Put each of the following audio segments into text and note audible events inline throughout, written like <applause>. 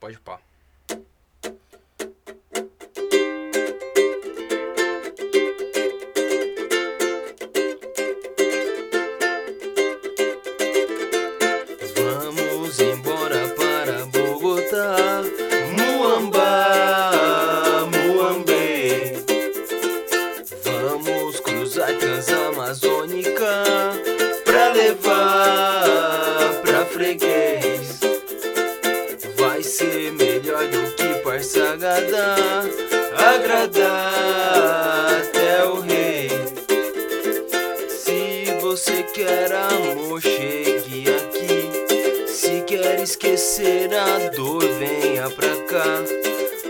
Pode esquecer a dor, venha pra cá.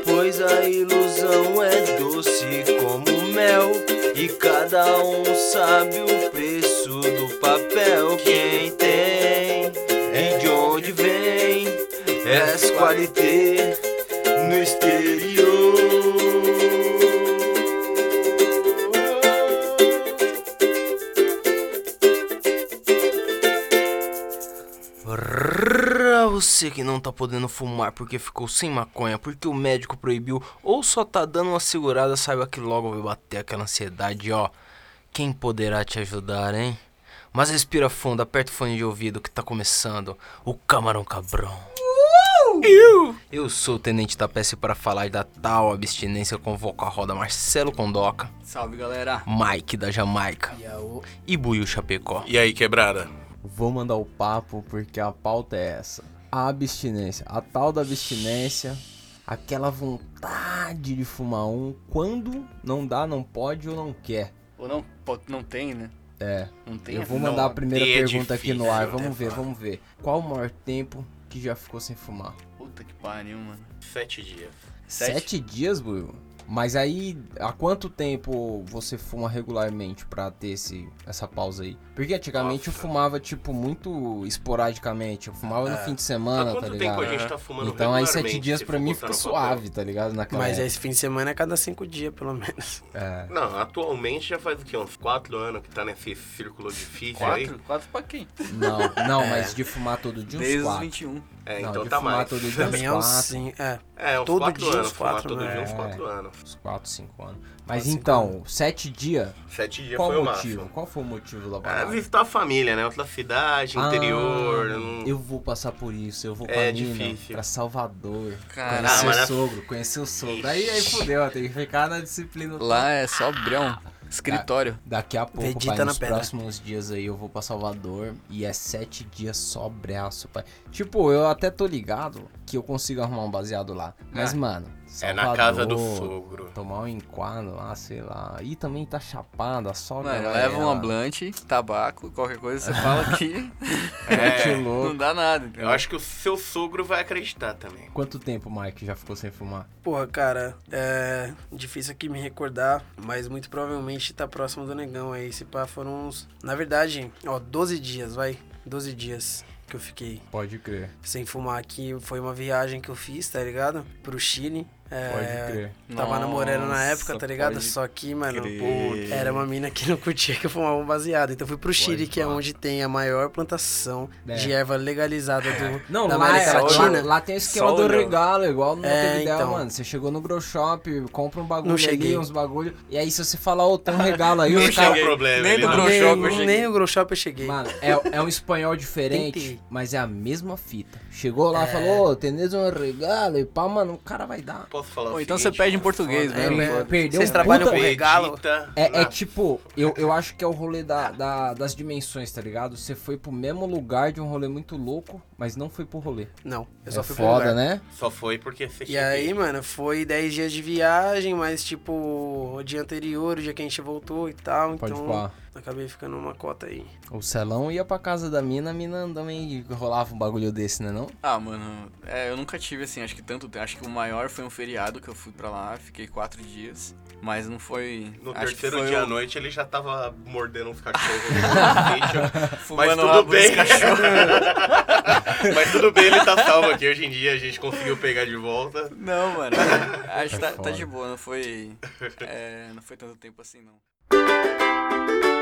Pois a ilusão é doce como mel. E cada um sabe o preço do papel. Quem tem e de onde vem, é qualité Você que não tá podendo fumar porque ficou sem maconha, porque o médico proibiu, ou só tá dando uma segurada, saiba que logo vai bater aquela ansiedade, ó. Quem poderá te ajudar, hein? Mas respira fundo, aperta o fone de ouvido que tá começando o Camarão Cabrão. Eu. Eu sou o Tenente da PS para falar da tal abstinência convoco a roda Marcelo Condoca, Salve, galera. Mike da Jamaica e Buiu Chapecó. E aí, quebrada? Vou mandar o papo porque a pauta é essa. A abstinência, a tal da abstinência, aquela vontade de fumar um quando não dá, não pode ou não quer. Ou não, pode- não tem, né? É, Não tem. eu vou não mandar a primeira é pergunta aqui no ar. Vamos ver, falar. vamos ver. Qual o maior tempo que já ficou sem fumar? Puta que pariu, mano. Sete dias. Sete? Sete dias, Buiu? Mas aí, há quanto tempo você fuma regularmente pra ter esse, essa pausa aí? Porque antigamente eu Nossa. fumava, tipo, muito esporadicamente. Eu fumava no fim de semana, tá quanto ligado? tempo a gente tá fumando Então aí sete dias se pra mim fica suave, tá ligado? Naquela Mas época. esse fim de semana é cada cinco dias, pelo menos. <laughs> É. Não, atualmente já faz o quê? Uns quatro anos que tá nesse círculo difícil aí. Quatro? Quatro pra quem? Não, não, mas de fumar todo dia uns Desde os quatro. 21. É, Não, então de tá fumar mais. todo <laughs> dia Também é uns quatro. sim, é. É, uns Todo quatro dia anos. uns fumar quatro, todo né? dia uns É. quatro anos. Uns quatro, cinco anos. Mas Quatro, então, sete dias, Sete dias qual foi o o motivo? máximo. Qual foi o motivo da É, parada? visitar a família, né? Outra cidade, interior. Ah, não- Eu vou passar por isso, eu vou com É difícil. pra Salvador. Caralho. Conhecer Ah, o é- sogro, conhecer o sogro. Aí, aí fudeu, tem que ficar na disciplina. Lá é só brão. Escritório. Daqui a pouco, Vegeta pai, nos pedra. próximos dias aí eu vou pra Salvador e é sete dias só braço, pai. Tipo, eu até tô ligado que eu consigo arrumar um baseado lá. Mas, É. mano, É na casa do Salvador, sogro. Tomar um enquadro lá, sei lá. E também tá chapado, a sogra Mano, leva uma ela, blunt, tabaco, qualquer coisa, você fala que <laughs> É, louco. não dá nada. entendeu? eu acho que o seu sogro vai acreditar também. Quanto tempo, Mike, já ficou sem fumar? Porra, cara, é difícil aqui me recordar, mas muito provavelmente tá próximo do negão aí. Se pá, foram uns. Na verdade, ó, 12 dias, vai. 12 dias que eu fiquei Pode crer, sem fumar aqui. Foi uma viagem que eu fiz, tá ligado? Pro Chile. É, pode crer. Tava namorando na época, tá ligado? Só que, mano, crer. era uma mina que não curtia que eu fumava um baseado. Então fui pro Chile, que é onde tem a maior plantação É. de erva legalizada do, <laughs> Não, da lá, América é, lá, Latina. lá tem o esquema Só do olhou. regalo, igual no É, é, ideal, então. mano. Você chegou no grow shop, compra um bagulho Não ali, cheguei. uns bagulho. E aí, se você falar, ô, tem um regalo aí, é o problema. nem não- grow nem, shop eu cheguei. nem o grow shop eu cheguei. Mano, é, é um espanhol diferente, Tentei. mas é a mesma fita. Chegou lá, falou, ô, tenês um regalo e pá, mano, o cara vai dar. Posso falar o então você seguinte, pede em português É, né? foda. Perdeu Vocês um trabalham puta- com regalo? É, é na- tipo, eu, eu acho que é o rolê da, da- das dimensões, tá ligado? Você foi pro mesmo lugar de um rolê muito louco, mas não foi pro rolê. Não, eu É só fui pro foda, lugar. né? Só foi porque você E aí, mano, foi 10 dias de viagem, mas tipo, o dia anterior, o dia que a gente voltou e tal, Pode então pá. acabei ficando numa cota aí. O Celão ia pra casa da mina, a mina também rolava um bagulho desse, né não? Ah, mano, é, eu nunca tive assim, acho que tanto tempo. Acho que o maior foi um feriado que eu fui pra lá, fiquei quatro dias. Mas não foi. No acho que terceiro foi dia à noite ele já tava mordendo uns cachorros <laughs> Mas tudo bem. cachorros. <laughs> <laughs> Mas tudo bem, ele tá salvo aqui. Hoje em dia a gente conseguiu pegar de volta. Não, mano. <laughs> Acho que tá, tá de boa, não foi. é, não foi tanto tempo assim, não.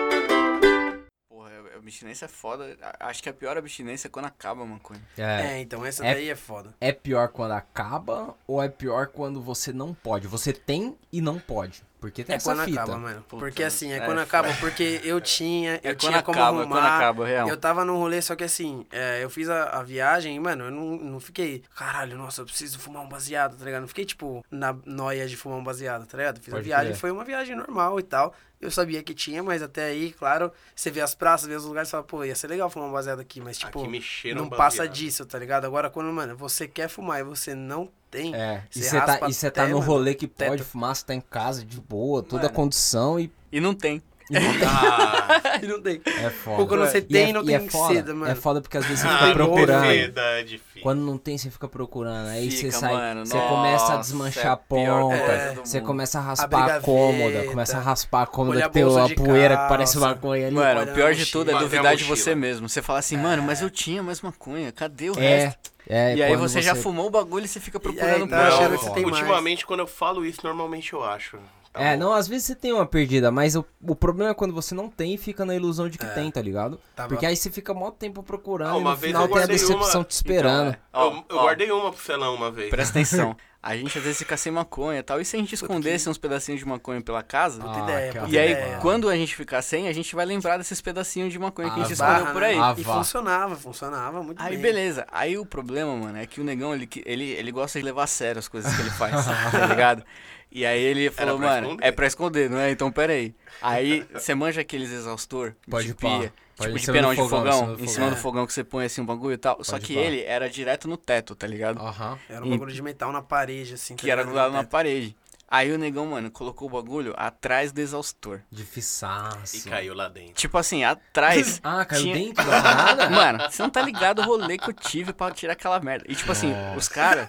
Porra, Porra, a abstinência é foda. A- Acho que a pior abstinência é quando acaba a maconha. É, então essa É- daí é foda. É pior quando acaba ou é pior quando você não pode? Você tem e não pode. Porque tem É essa quando fita. acaba, mano. Puta, porque assim, é, é quando acaba, porque eu tinha, <laughs> eu É quando tinha como acaba, é arrumar. quando acaba, real. Eu tava num rolê, só que assim, é, eu fiz a, a viagem e, mano, eu não, não fiquei, caralho, nossa, eu preciso fumar um baseado, tá ligado? Não fiquei, tipo, na noia de fumar um baseado, tá ligado? Fiz a Pode viagem, crer. foi uma viagem normal e tal. Eu sabia que tinha, mas até aí, claro, você vê as praças, vê os lugares e fala, pô, ia ser legal fumar um baseado aqui, mas, tipo, Aqui não passa baseado. disso, tá ligado? Agora, quando, mano, você quer fumar e você não tem, É, e Você tá, e você tá no mano, rolê que pode teto. fumar, você tá em casa de boa, toda a Mano. condição e, E não tem. E não tem. Ah, <laughs> e não tem. É foda. quando você E tem, é- não e tem é foda, seda, mano. É foda porque às vezes você ah, fica procurando. Verdade, filho. Quando não tem, você fica procurando. Aí você Fica, sai, mano, você começa a nossa, desmanchar é a a ponta, você começa a raspar a gaveta, cômoda, começa a raspar a cômoda que tem uma poeira que parece maconha ali. Mano, o pior de tudo é duvidar de a você mesmo. Você fala assim, mano, mas eu tinha mais maconha, cadê o É, resto? é. e aí quando você, já fumou o bagulho e você fica procurando aí tá você tem mais. ultimamente, quando eu falo isso, normalmente eu acho. Tá É, bom. não, às vezes você tem uma perdida, mas o, o problema é quando você não tem e fica na ilusão de que É. tem, tá ligado? Tava- Porque aí você fica mó tempo procurando Ah, e uma no vez final tem a decepção uma- te esperando. Então, é. Eu, Ó, eu ó. guardei uma pro Celão uma vez. Presta atenção. <laughs> A gente às vezes fica sem maconha e tal. E se a gente escondesse uns pedacinhos de maconha pela casa? Puta Ah, ideia, que E aí, ideia. quando a gente ficar sem, a gente vai lembrar desses pedacinhos de maconha que a Ah, gente escondeu por né? aí. Ah, E vá. funcionava, funcionava muito Aí bem. beleza. Aí o problema, mano, é que o negão, ele, ele, ele gosta de levar a sério as coisas que ele faz, <laughs> tá ligado? E aí ele falou, pra mano, esconder? é pra esconder, não é? Então pera aí. Aí <laughs> você manja aqueles exaustor Pode de pá. pia, Pode tipo de cima pia do não, de fogão, fogão, em cima do fogão. É. que você põe assim um bagulho e tal. Só Pode que pá. ele era direto no teto, tá ligado? Aham. Era um E- bagulho de metal na parede, assim. Que tá era ligado? grudado na parede. Aí o negão, mano, colocou o bagulho atrás do exaustor. Difiçaço. E caiu lá dentro. Tipo assim, atrás. <laughs> Ah, caiu tinha- dentro da parada? <laughs> Mano, você não tá ligado o rolê que eu tive pra tirar aquela merda. E tipo assim, os caras.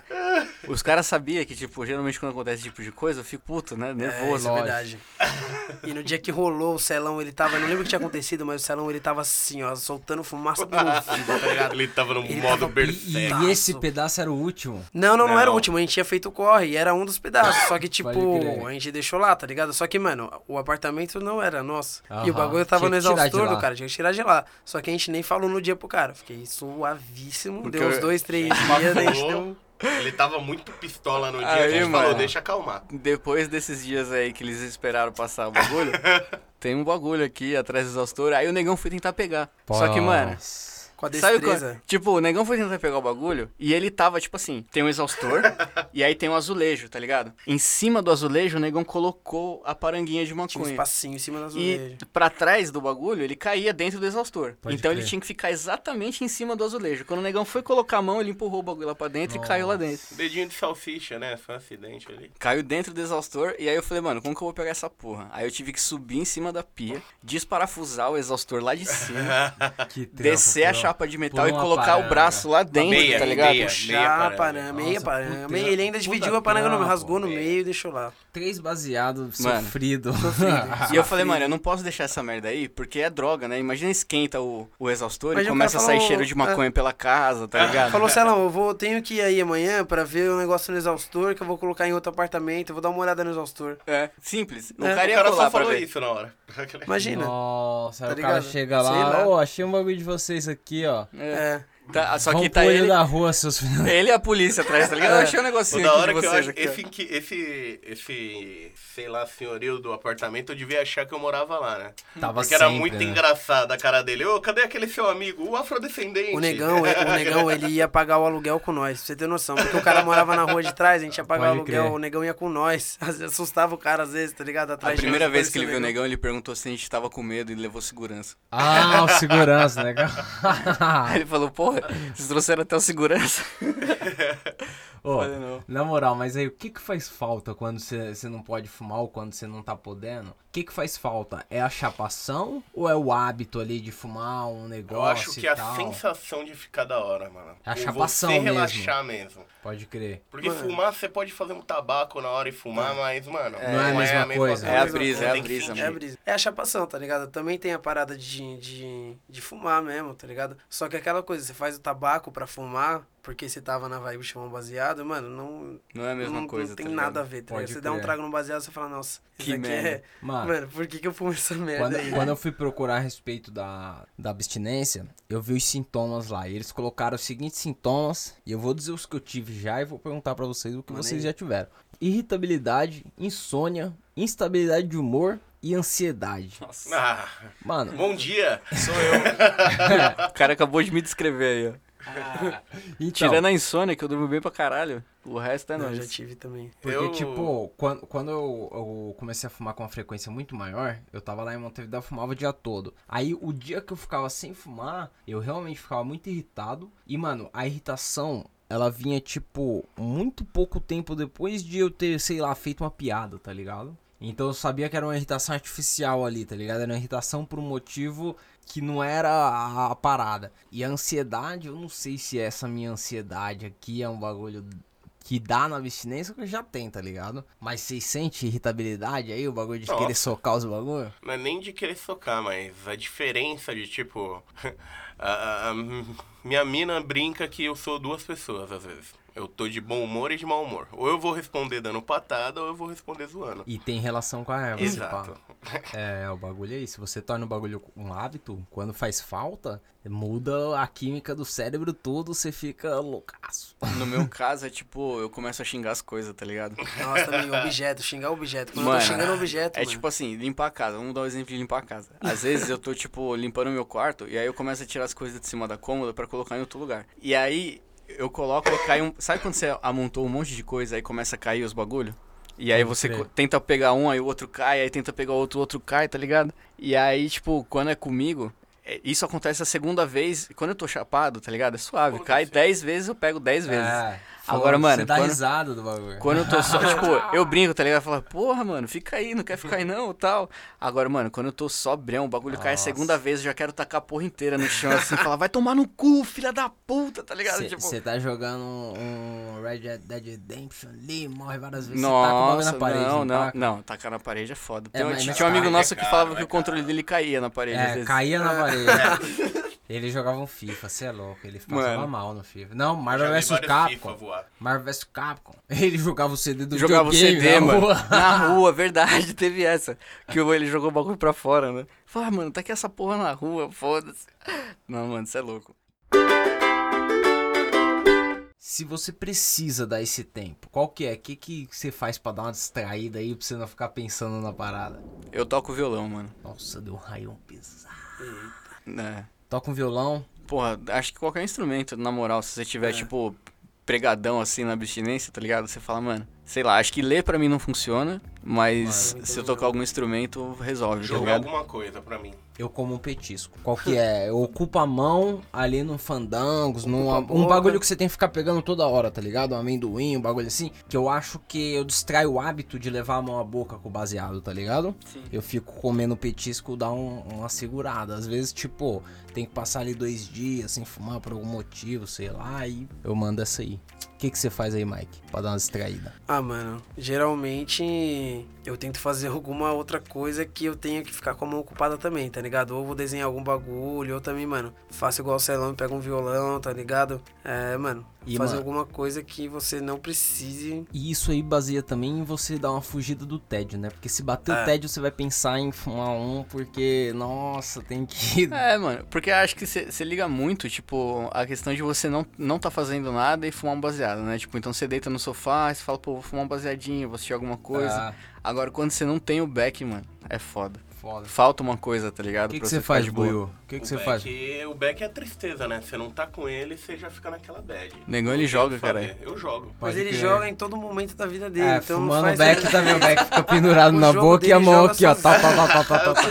Os caras sabiam que, tipo, geralmente quando acontece esse tipo de coisa, eu fico puto, né? É, Nervoso. é lógico. verdade. E no dia que rolou o celão, ele tava. Não lembro o que tinha acontecido, mas o celão ele tava assim, ó, soltando fumaça ouvido, tá ligado? Ele tava no Ele modo tava- E, e esse pedaço era o último. Não, não, não, era o Não. último. A gente tinha feito o corre e era um dos pedaços. Só que, tipo, a gente deixou lá, tá ligado? Só que, mano, o apartamento não era nosso. E Aham. o bagulho tava Tinha no exaustor do cara, tinha que tirar de lá. Só que a gente nem falou no dia pro cara. Fiquei suavíssimo. Porque deu uns dois, três <laughs> dias, a gente deu. Ele tava muito pistola no dia. Aí, a gente mano. falou, deixa acalmar. Depois desses dias aí que eles esperaram passar o bagulho, <laughs> tem um bagulho aqui atrás do exaustor. Aí o negão foi tentar pegar. Só que, mano. Nossa. Com a Sabe destreza. quando, tipo, o negão foi tentar pegar o bagulho e ele tava, tipo assim, tem um exaustor <laughs> e aí tem um azulejo, tá ligado? Em cima do azulejo, o negão colocou a paranguinha de Tinha um maconha. espacinho em cima E azulejo. pra trás do bagulho, ele caía dentro do exaustor. Pode então ele crer. tinha que ficar exatamente em cima do azulejo. Quando o negão foi colocar a mão, ele empurrou o bagulho lá pra dentro e caiu lá dentro. Dedinho de salsicha, né? Foi um acidente ali. Caiu dentro do exaustor e aí eu falei, mano, como que eu vou pegar essa porra? Aí eu tive que subir em cima da pia, desparafusar o exaustor lá de cima, <laughs> descer a pô. chapa de metal e uma colocar o paranga. braço lá dentro, Meia, tá ligado? meia. Puxar a paranga. paranga, meia Nossa, paranga. puta- Ele ainda dividiu a paranga no meio, trampo, rasgou no meio e deixou lá. Três baseados, Mano. sofrido. <laughs> E eu falei, mano, eu não posso deixar essa merda aí, porque é droga, né? Imagina esquenta o, o exaustor Mas e o começa a sair falou- cheiro de maconha pela casa, tá ligado? Falou, Celão, eu vou, tenho que ir aí amanhã pra ver o negócio no exaustor que eu vou colocar em outro apartamento, eu vou dar uma olhada no exaustor. É, simples. O É, cara O só falou isso na hora. <laughs> Imagina. Nossa, Tá o cara chega lá. ô, achei um bagulho de vocês aqui, ó. É. Tá, só Vão que tá ele, da rua, seus filhos. ele e a polícia atrás, tá ligado? Eu achei um O negocinho da hora de que eu acho, esse, esse, esse, sei lá, senhorio do apartamento, eu devia achar que eu morava lá, né? Tava Porque era sempre, muito né? engraçado a cara dele. Ô, cadê aquele seu amigo? O afrodescendente. O negão, é- o negão, ele ia pagar o aluguel com nós, pra você ter noção. Porque o cara morava na rua de trás, a gente ia pagar o Pode aluguel, crer. o negão ia com nós. <laughs> Às vezes Assustava o cara, às vezes, tá ligado? A Atrás de primeira nós, vez que ele viu o negão, ele perguntou se a gente tava com medo e levou segurança. Ah, o segurança, né? Aí <laughs> ele falou, porra, vocês trouxeram até o segurança. <laughs> Não. na moral, mas aí o que que faz falta quando você não pode fumar ou quando você não tá podendo? O que que faz falta? É a chapação ou é o hábito ali de fumar um negócio Eu acho que e a sensação de ficar da hora, mano. É a Ou chapação você mesmo. relaxar mesmo. Pode crer. Porque Mano. fumar, você pode fazer um tabaco na hora e fumar, mas, mano, Não é a mesma coisa. É a brisa, é a brisa. É a brisa. É a chapação, tá ligado? Também tem a parada de, de, de fumar mesmo, tá ligado? Só que aquela coisa, você faz o tabaco pra fumar, porque você tava na vibe fumar um baseado, mano, não, Não é a mesma não, coisa, não tem tá nada a ver, tá Pode? Você dá um trago no baseado, você fala, nossa, Que isso aqui merda. é... <laughs> Mano, Mano, por que que eu fumo essa merda Quando, aí? quando eu fui procurar a respeito da, da abstinência, eu vi os sintomas lá. E eles colocaram os seguintes sintomas. E eu vou dizer os que eu tive já e vou perguntar pra vocês o que Manda vocês já tiveram: irritabilidade, insônia, instabilidade de humor e ansiedade. Nossa. Ah, Mano, bom dia. Sou eu. <laughs> <laughs> o cara acabou de me descrever aí, ó. <laughs> então, Tirando a insônia, que eu durmo bem pra caralho. O resto é Não, nóis. já tive também. Porque, Eu- tipo, quando, quando eu, eu comecei a fumar com uma frequência muito maior, eu tava lá em Montevideo, eu fumava o dia todo. Aí, o dia que eu ficava sem fumar, eu realmente ficava muito irritado. E, mano, a irritação, ela vinha, tipo, muito pouco tempo depois de eu ter, sei lá, feito uma piada, tá ligado? Então eu sabia que era uma irritação artificial ali, tá ligado? Era uma irritação por um motivo que não era a, a parada. E a ansiedade, eu não sei se essa minha ansiedade aqui é um bagulho que dá na abstinência que eu já tenho, tá ligado? Mas vocês sentem irritabilidade aí, o bagulho de Nossa. querer socar os bagulho? Não é nem de querer socar, mas a diferença de tipo. <laughs> a- a- a minha mina brinca que eu sou duas pessoas às vezes. Eu tô de bom humor e de mau humor. Ou eu vou responder dando patada, ou eu vou responder zoando. E tem relação com a erva, Exato. pá. É, o bagulho é isso. Se você torna o bagulho um hábito, quando faz falta, muda a química do cérebro todo, você fica loucaço. No meu caso, é tipo, eu começo a xingar as coisas, tá ligado? Nossa, também, objeto, xingar objeto. Quando eu Mano, tô xingando objeto, É mano. tipo assim, limpar a casa. Vamos dar um exemplo de limpar a casa. Às vezes eu tô, tipo, limpando o meu quarto e aí eu começo a tirar as coisas de cima da cômoda pra colocar em outro lugar. E aí eu coloco e cai um. Sabe quando você amontou um monte de coisa aí começa a cair os bagulho? E aí você tenta pegar um, aí o outro cai, aí tenta pegar o outro, o outro cai, tá ligado? E aí, tipo, quando é comigo, é, isso acontece a segunda vez. Quando eu tô chapado, tá ligado? É suave. Cai 10 vezes, eu pego 10 vezes. Agora, mano, Você dá quando- risada do bagulho. Quando eu tô só, <laughs> tipo, eu brinco, tá ligado? Fala, porra, mano, fica aí, não quer ficar aí não, tal. Agora, mano, quando eu tô sobrão, o bagulho cai a Nossa. segunda vez, eu já quero tacar a porra inteira no chão, assim, falar, vai tomar no cu, filha da puta, tá ligado? Tipo, Você tá jogando um, Red Dead Redemption ali, morre várias vezes, você taca o bagulho nossa, na parede. não, não, taca? não, tacar na parede é foda. É, Tem um- tinha um amigo nosso é que falava é que o controle dele caía na parede, às É, vezes. caía na <laughs> parede. Ele jogava um FIFA, você é louco. Ele passava Mano. mal no FIFA. Não, Marvel vs Capcom. FIFA. Marvel vs Capcom. Ele jogava o CD do Jogava o videogame CD, na mano. rua. Na <laughs> rua, verdade, teve essa. Que ele jogou o bagulho pra fora, né? Fala, ah, mano, tá aqui essa porra na rua, foda-se. Não, mano, você é louco. Se você precisa dar esse tempo, qual que é? O que, que você faz pra dar uma distraída aí pra você não ficar pensando na parada? Eu toco violão, mano. Nossa, deu um raio pesado. É. Toca um violão. Porra, acho que qualquer instrumento, na moral, se você tiver, É. tipo, pregadão assim na abstinência, tá ligado? Você fala, mano, sei lá, acho que ler pra mim não funciona, mas Mano, se eu tocar algum instrumento, resolve, tá Jogar ligado? alguma coisa pra mim. Eu como um petisco. Qual que é? Eu ocupo a mão ali no fandangos, num, um bagulho que você tem que ficar pegando toda hora, tá ligado? Um amendoim, um bagulho assim. Que eu acho que eu distraio o hábito de levar a mão à boca com o baseado, tá ligado? Sim. Eu fico comendo petisco, dá um- uma segurada. Às vezes, tipo, tem que passar ali dois dias sem fumar por algum motivo, sei lá, e eu mando essa aí. O que, que você faz aí, Mike? Pra dar uma distraída? Ah, mano, geralmente eu tento fazer <laughs> alguma outra coisa que eu tenha que ficar com a mão ocupada também, tá ligado? Ou vou desenhar algum bagulho, ou também, mano, faço igual o Celão, pega um violão, tá ligado? É, mano, E, fazer mano- alguma coisa que você não precise. E isso aí baseia também em você dar uma fugida do tédio, né? Porque se bater o É. tédio, você vai pensar em fumar um, porque, nossa, tem que. <laughs> É, mano, porque acho que você liga muito, tipo, a questão de você não, não tá fazendo nada e fumar um baseado, né? Tipo, então você deita no sofá e você fala, pô, vou fumar um baseadinho, vou assistir alguma coisa. Ah, Agora, quando você não tem o back, mano, é foda. Foda. Falta uma coisa, tá ligado? O que, que você faz. Buiu? O que, que o você back, faz? O back é a tristeza, né? Você não tá com ele, você já fica naquela bad. Negão, ele joga, caralho. Eu jogo. Mas Pode ele joga em todo momento da vida dele, É, então não fumando faz back também, o back fica pendurado <laughs> na boca e a mão aqui, ó. Tá, tá, tá, tá, tá, tá.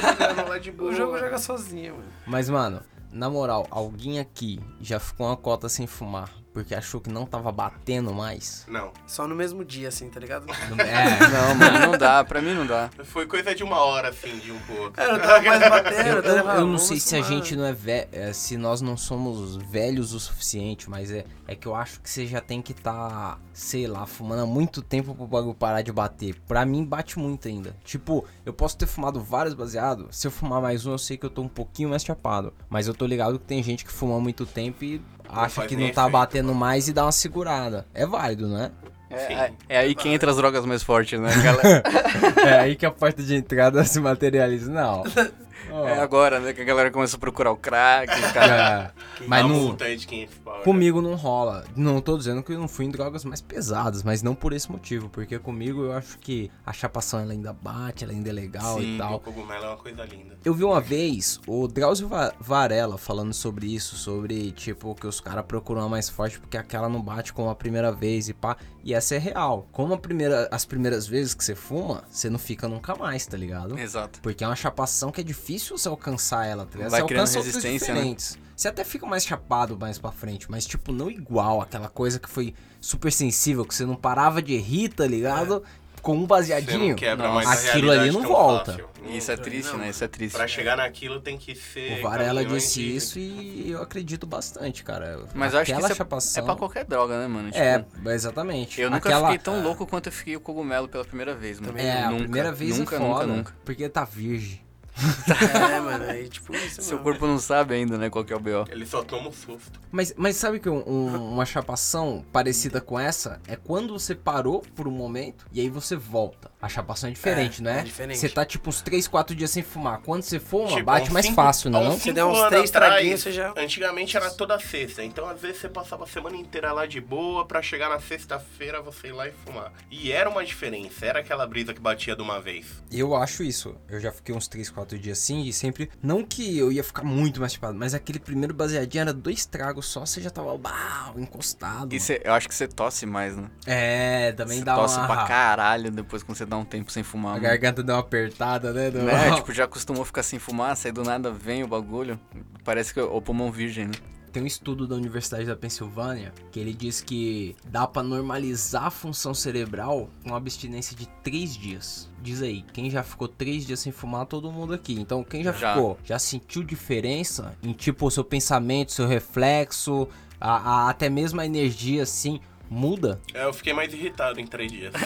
boa. <laughs> O jogo joga sozinho, mano. Mas, mano, na moral, alguém aqui já ficou uma cota sem fumar porque achou que não tava batendo mais? Não. Só no mesmo dia, assim, tá ligado? <laughs> É, Não, mano, não dá. Pra mim não dá. Foi coisa de uma hora, assim, de um pouco. É, eu não tava mais batendo, Eu, eu- eu não sei se a gente não é, ve é, se nós não somos velhos o suficiente, mas é, é que eu acho que você já tem que tá, sei lá, fumando há muito tempo pro bagulho parar de bater. Pra mim bate muito ainda. Tipo, eu posso ter fumado vários baseados, se eu fumar mais um eu sei que eu tô um pouquinho mais chapado, mas eu tô ligado que tem gente que fuma há muito tempo e acha faz que não tá efeito, batendo mais e dá uma segurada. É válido, né? É, é- é aí que entra as drogas mais fortes, né? Galera? <laughs> É aí que a porta de entrada se materializa. Não. <laughs> Ó, É agora, né? Que a galera começa a procurar o crack, os <laughs> caras... é. Mas não, multa aí de 500 pau. né? comigo não rola. Não tô dizendo que eu não fui em drogas mais pesadas, mas não por esse motivo. Porque comigo eu acho que a chapação ela ainda bate, ela ainda é legal Sim, e O tal. cogumelo é uma coisa linda. Eu vi uma vez o Drauzio Va- Varela falando sobre isso, sobre tipo que os caras procuram a mais forte porque aquela não bate como a primeira vez e pá. E essa é real. Como primeira, as primeiras vezes que você fuma, você não fica nunca mais, tá ligado? Exato. Porque é uma chapação que é difícil você alcançar ela, tá ligado? Vai você criando resistência, né? diferentes. Você até fica mais chapado mais pra frente, mas tipo, não igual aquela coisa que foi super sensível, que você não parava de rir, tá ligado? Com um baseadinho. não quebra a Aquilo ali não volta. fácil. Isso é triste, né? Isso é triste. Pra chegar naquilo tem que ser. O Varela disse isso e eu acredito bastante, cara. Mas eu acho que isso é, chapação... é pra qualquer droga, né, mano? Tipo, É, exatamente. Eu nunca Aquela- fiquei tão louco quanto eu fiquei o cogumelo pela primeira vez, mano. É, a nunca, primeira vez nunca, é foda, nunca, nunca. porque tá virgem. <laughs> É, <laughs> mano, aí tipo isso, Seu mano. corpo não sabe ainda, né, qual que é o B.O. Ele só toma um susto. Mas, mas sabe que um- um- uma chapação parecida com essa é quando você parou por um momento e aí você volta. A chapação é diferente, É, não é? é diferente. Você tá tipo uns 3, 4 dias sem fumar. Quando você fuma, Tipo, bate mais cinco- fácil, há não? Você der uns cinco três anos atrás, traguinhos, você já- Antigamente era toda sexta, então às vezes você passava a semana inteira lá de boa pra chegar na sexta-feira você ir lá e fumar. E era uma diferença, era aquela brisa que batia de uma vez. Eu acho isso. Eu já fiquei uns 3, 4 dias assim e sempre. Não que eu ia ficar muito mais chapado, mas aquele primeiro baseadinho era dois tragos só, você já tava bah, encostado. E cê- eu acho que você tosse mais, né? É, também Você dá tosse uma. pra caralho depois quando você dá um tempo sem fumar. A mano. garganta deu uma apertada, né? do- Né? Tipo, já acostumou ficar sem fumar, sai do nada, vem o bagulho. Parece que é o pulmão virgem, né? Tem um estudo da Universidade da Pensilvânia que ele diz que dá pra normalizar a função cerebral com abstinência de 3 dias. Diz aí, quem já ficou 3 dias sem fumar, todo mundo aqui. Então, quem já, Já. ficou, já sentiu diferença em tipo o seu pensamento, seu reflexo, a, a- até mesmo a energia assim, muda? É, eu fiquei mais irritado em três dias. <laughs>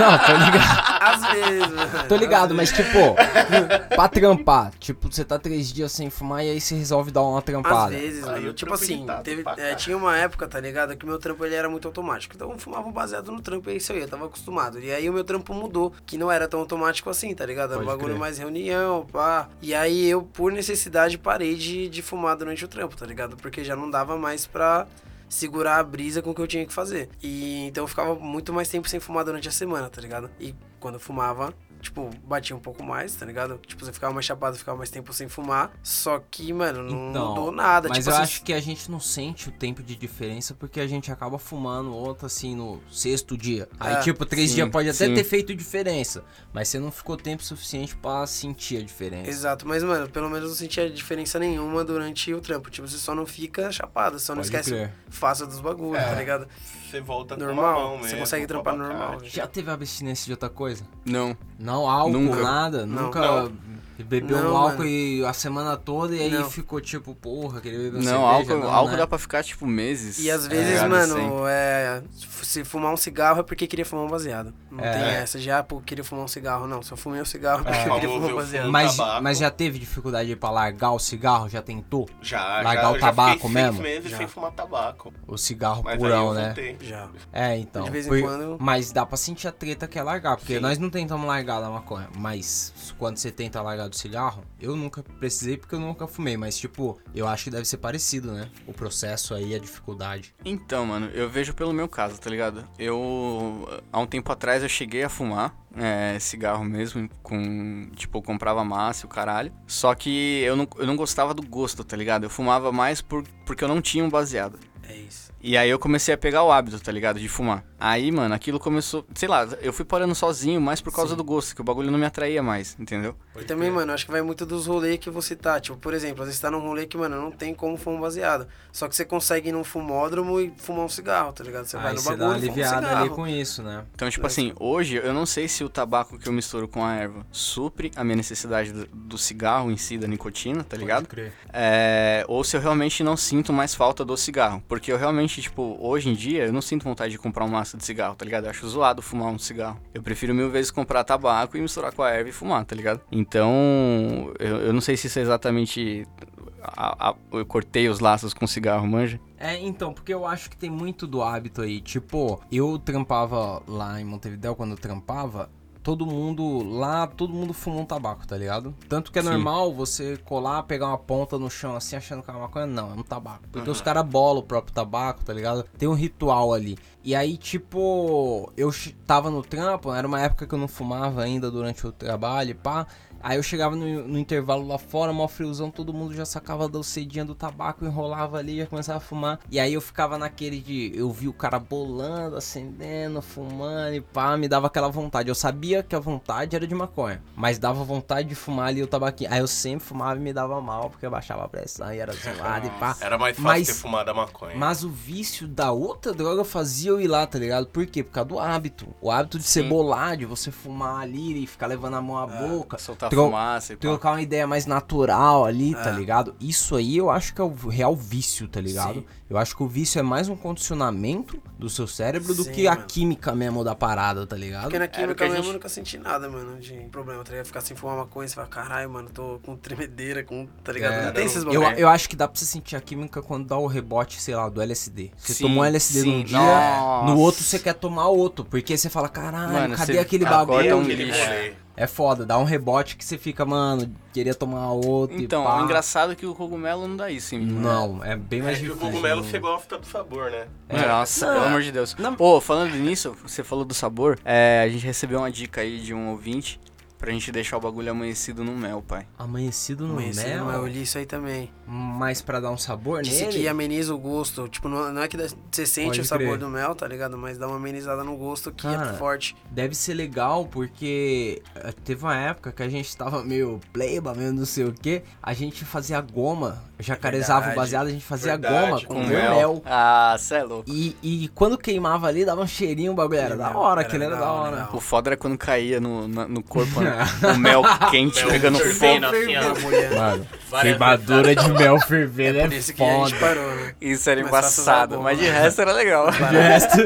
Não, tô ligado. Às vezes, mano. Tô ligado, às mas vezes. tipo, <laughs> pra trampar, tipo, você tá três dias sem fumar e aí você resolve dar uma Às trampada. vezes, Aí mano. eu Tipo assim, teve, é, tinha uma época, tá ligado? Que meu trampo ele era muito automático. Então eu fumava baseado no trampo, é isso aí, eu tava acostumado. E aí o meu trampo mudou, que não era tão automático assim, tá ligado? Era um Pode bagulho crer. mais reunião, pá. E aí eu, por necessidade, parei de, de fumar durante o trampo, tá ligado? Porque já não dava mais pra segurar a brisa com o que eu tinha que fazer. E então eu ficava muito mais tempo sem fumar durante a semana, tá ligado? E quando eu fumava, tipo, batia um pouco mais, tá ligado? Tipo, você ficava mais chapado, ficava mais tempo sem fumar. Só que, mano, não Então, mudou nada. Mas tipo, eu assim, acho que a gente não sente o tempo de diferença porque a gente acaba fumando outro assim no sexto dia. Aí, É, tipo, três sim, dias pode até sim. ter feito diferença. Mas você não ficou tempo suficiente pra sentir a diferença. Exato, mas, mano, pelo menos não sentia diferença nenhuma durante o trampo. Tipo, você só não fica chapado, só não Pode esquece crer. fácil dos bagulhos, tá ligado? Você volta com Normal, você consegue trampar normal. Já teve abstinência de outra coisa? Não. Não, álcool, Nunca. nada? Não. Nunca Não. Bebeu Não, um álcool mano. e a semana toda e aí Não. ficou tipo, porra, queria beber uma Não, cerveja, álcool, não, álcool né? dá pra ficar, tipo, meses. E às vezes, ligado? mano, Sem- é, se fumar um cigarro é porque queria fumar um baseado. Não É. tem essa, já porque queria fumar um cigarro, não. Só fumei um cigarro porque É. eu queria fumar um baseado. Mas, mas já teve dificuldade aí pra largar o cigarro? Já tentou? Já, Largar já, o tabaco mesmo? seis meses Já. sem fumar tabaco. O cigarro Mas purão, aí eu né? voltei. Já. É, então. De vez em Por- quando- Mas dá pra sentir a treta que é largar, porque Sim. nós não tentamos largar da maconha. Mas quando você tenta largar do cigarro, eu nunca precisei porque eu nunca fumei. Mas, tipo, eu acho que deve ser parecido, né? O processo aí, a dificuldade. Então, mano, eu vejo pelo meu caso, tá ligado? Eu, há um tempo atrás, eu cheguei a fumar é, cigarro mesmo, com, tipo, eu comprava massa e o caralho. Só que eu não, eu não gostava do gosto, tá ligado? Eu fumava mais por, porque eu não tinha um baseado. É isso. E aí eu comecei a pegar o hábito, tá ligado? De fumar. Aí, mano, aquilo começou. Sei lá, eu fui parando sozinho, mais por causa do gosto, que o bagulho não me atraía mais, entendeu? E também, mano, acho que vai muito dos rolês que você tá. Tipo, por exemplo, às vezes você tá num rolê que, mano, não tem como fumar um baseado. Só que você consegue ir num fumódromo e fumar um cigarro, tá ligado? Você vai aí no você bagulho dá uma um ali com isso, né? Então, tipo assim, hoje eu não sei se o tabaco que eu misturo com a erva supre a minha necessidade do, do cigarro em si, da nicotina, tá ligado? crer. É, ou se eu realmente não sinto mais falta do cigarro. Porque eu realmente, tipo, hoje em dia, eu não sinto vontade de comprar um maço de cigarro, tá ligado? Eu acho zoado fumar um cigarro. Eu prefiro mil vezes comprar tabaco e misturar com a erva e fumar, tá ligado? Então, eu, eu não sei se isso é exatamente a- a- eu cortei os laços com cigarro, manja. É, então, porque eu acho que tem muito do hábito aí. Tipo, eu trampava lá em Montevideo, quando eu trampava, todo mundo lá, todo mundo fuma um tabaco, tá ligado? Tanto que é Sim. normal você colar, pegar uma ponta no chão assim, achando que é uma maconha. Não, é um tabaco. Porque os caras bolam o próprio tabaco, tá ligado? Tem um ritual ali. E aí, tipo, eu tava no trampo, era uma época que eu não fumava ainda durante o trabalho, e pá. Aí eu chegava no, no intervalo lá fora, mó friozão, todo mundo já sacava da cedinha do tabaco, enrolava ali, já começava a fumar. E aí eu ficava naquele de. Eu vi o cara bolando, acendendo, fumando e pá, me dava aquela vontade. Eu sabia que a vontade era de maconha, mas dava vontade de fumar ali o tabaquinho. Aí eu sempre fumava e me dava mal, porque eu baixava a pressão e era zoado e pá. <laughs> Era mais fácil Mas- ter fumado a maconha. Mas o vício da outra droga fazia eu ir lá, tá ligado? Por quê? Por causa do hábito. O hábito de ser Sim. bolar, de você fumar ali e ficar levando a mão à boca. Soltar Tro- fumaça e pá. Trocar uma ideia mais natural ali, tá É. ligado? Isso aí eu acho que é o real vício, tá ligado? Sim. Eu acho que o vício é mais um condicionamento do seu cérebro do Sim, que a mano. química mesmo da parada, tá ligado? Porque na química mesmo gente- eu nunca senti nada, mano, de problema, tá ligado? Ficar sem fumar maconha, você fala, caralho, mano, tô com tremedeira, com, tá ligado? É, não tem esses Eu, bagulho. eu acho que dá pra você sentir a química quando dá o rebote, sei lá, do LSD. Você Sim, tomou um LSD sim, num dia, nossa. no outro você quer tomar outro. Porque você fala, caralho, cadê aquele bagulho? um Aquele lixo. rolê. É foda, dá um rebote que você fica, mano, queria tomar outro Então, e pá. o engraçado é que o cogumelo não dá isso em mim. Não, é bem É mais que o difícil. cogumelo né? você gosta do sabor, né? É. Nossa, Não, pelo amor de Deus. Pô, falando nisso, você falou do sabor, é, a gente recebeu uma dica aí de um ouvinte pra gente deixar o bagulho amanhecido no mel, pai. Amanhecido no Amanhecido mel, no mel, eu li isso aí também. mas pra dar um sabor Disse nele... que ameniza o gosto. Tipo, não, é que você sente Pode o sabor crer. do mel, tá ligado? Mas dá uma amenizada no gosto que Cara, é forte. Deve ser legal, porque eh, teve uma época que a gente tava meio pleiba, meio não sei o que. A gente fazia goma, jacarezava o Verdade, baseado, a gente fazia verdade, goma com com mel. mel. Ah, cê é louco. E, e quando queimava ali, dava um cheirinho, o bagulho era da hora, era aquele era da hora. O foda era quando caía no, no corpo né? <laughs> <laughs> o mel quente Mel pegando fogo. Mano, queimadura de mel fervendo é, gente foda. parou, né? Isso era embaçado, mas de resto era legal. De resto,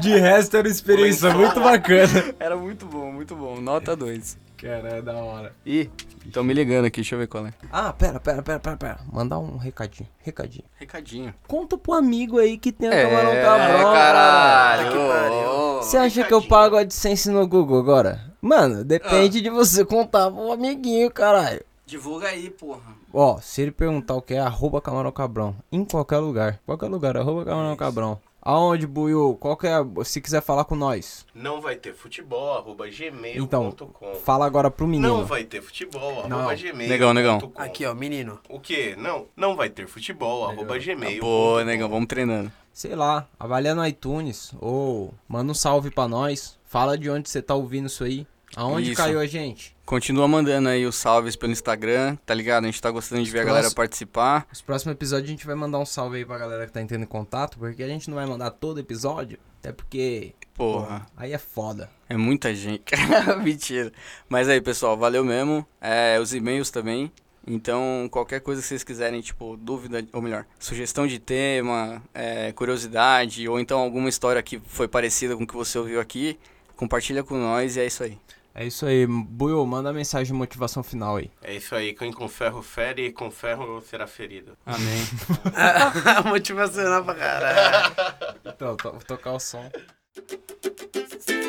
de resto era uma experiência muito bacana. <laughs> Era muito bom, muito bom. Nota 2. Cara, é da hora. Ih, estão me ligando aqui, deixa eu ver qual é. Ah, pera, pera, pera, pera, pera. Mandar um recadinho, recadinho. Recadinho. Conta pro amigo aí que tem a É, camarão cabrão. caralho. Que pariu. Você acha que eu pago a AdSense no Google agora? Mano, depende de você contar pro amiguinho, caralho. Divulga aí, porra. Ó, se ele perguntar o que é, arroba camarão cabrão. Em qualquer lugar. Qualquer lugar, arroba camarão cabrão. Aonde, Buiu? Qual que é? Se quiser falar com nós. Não vai ter futebol, arroba gmail.com. Então, fala agora pro menino. Não vai ter futebol, Não. arroba gmail. Negão, negão. Aqui, ó, menino. O quê? Não, não vai ter futebol, arroba gmail. Pô, negão, vamos treinando. Sei lá, avalia no iTunes. Ou manda um salve pra nós. Fala de onde você tá ouvindo isso aí. Aonde Isso. caiu a gente? Continua mandando aí os salves pelo Instagram, tá ligado? A gente tá gostando de ver a galera Próximo. participar. Nos próximos episódios a gente vai mandar um salve aí pra galera que tá entrando em contato. Porque a gente não vai mandar todo episódio. Até porque. Porra, Aí é foda. é muita gente. <laughs> Mentira. Mas aí, pessoal, valeu mesmo. É, os e-mails também. Então, qualquer coisa que vocês quiserem, tipo, dúvida, ou melhor, sugestão de tema, é, curiosidade, ou então alguma história que foi parecida com o que você ouviu aqui, compartilha com nós e é isso aí. É isso aí. Buiu, manda a mensagem de motivação final aí. É isso aí, quem com ferro fere, com ferro será ferido. Amém. <laughs> Motivacional pra caralho. Então, to- vou tocar o som. <laughs>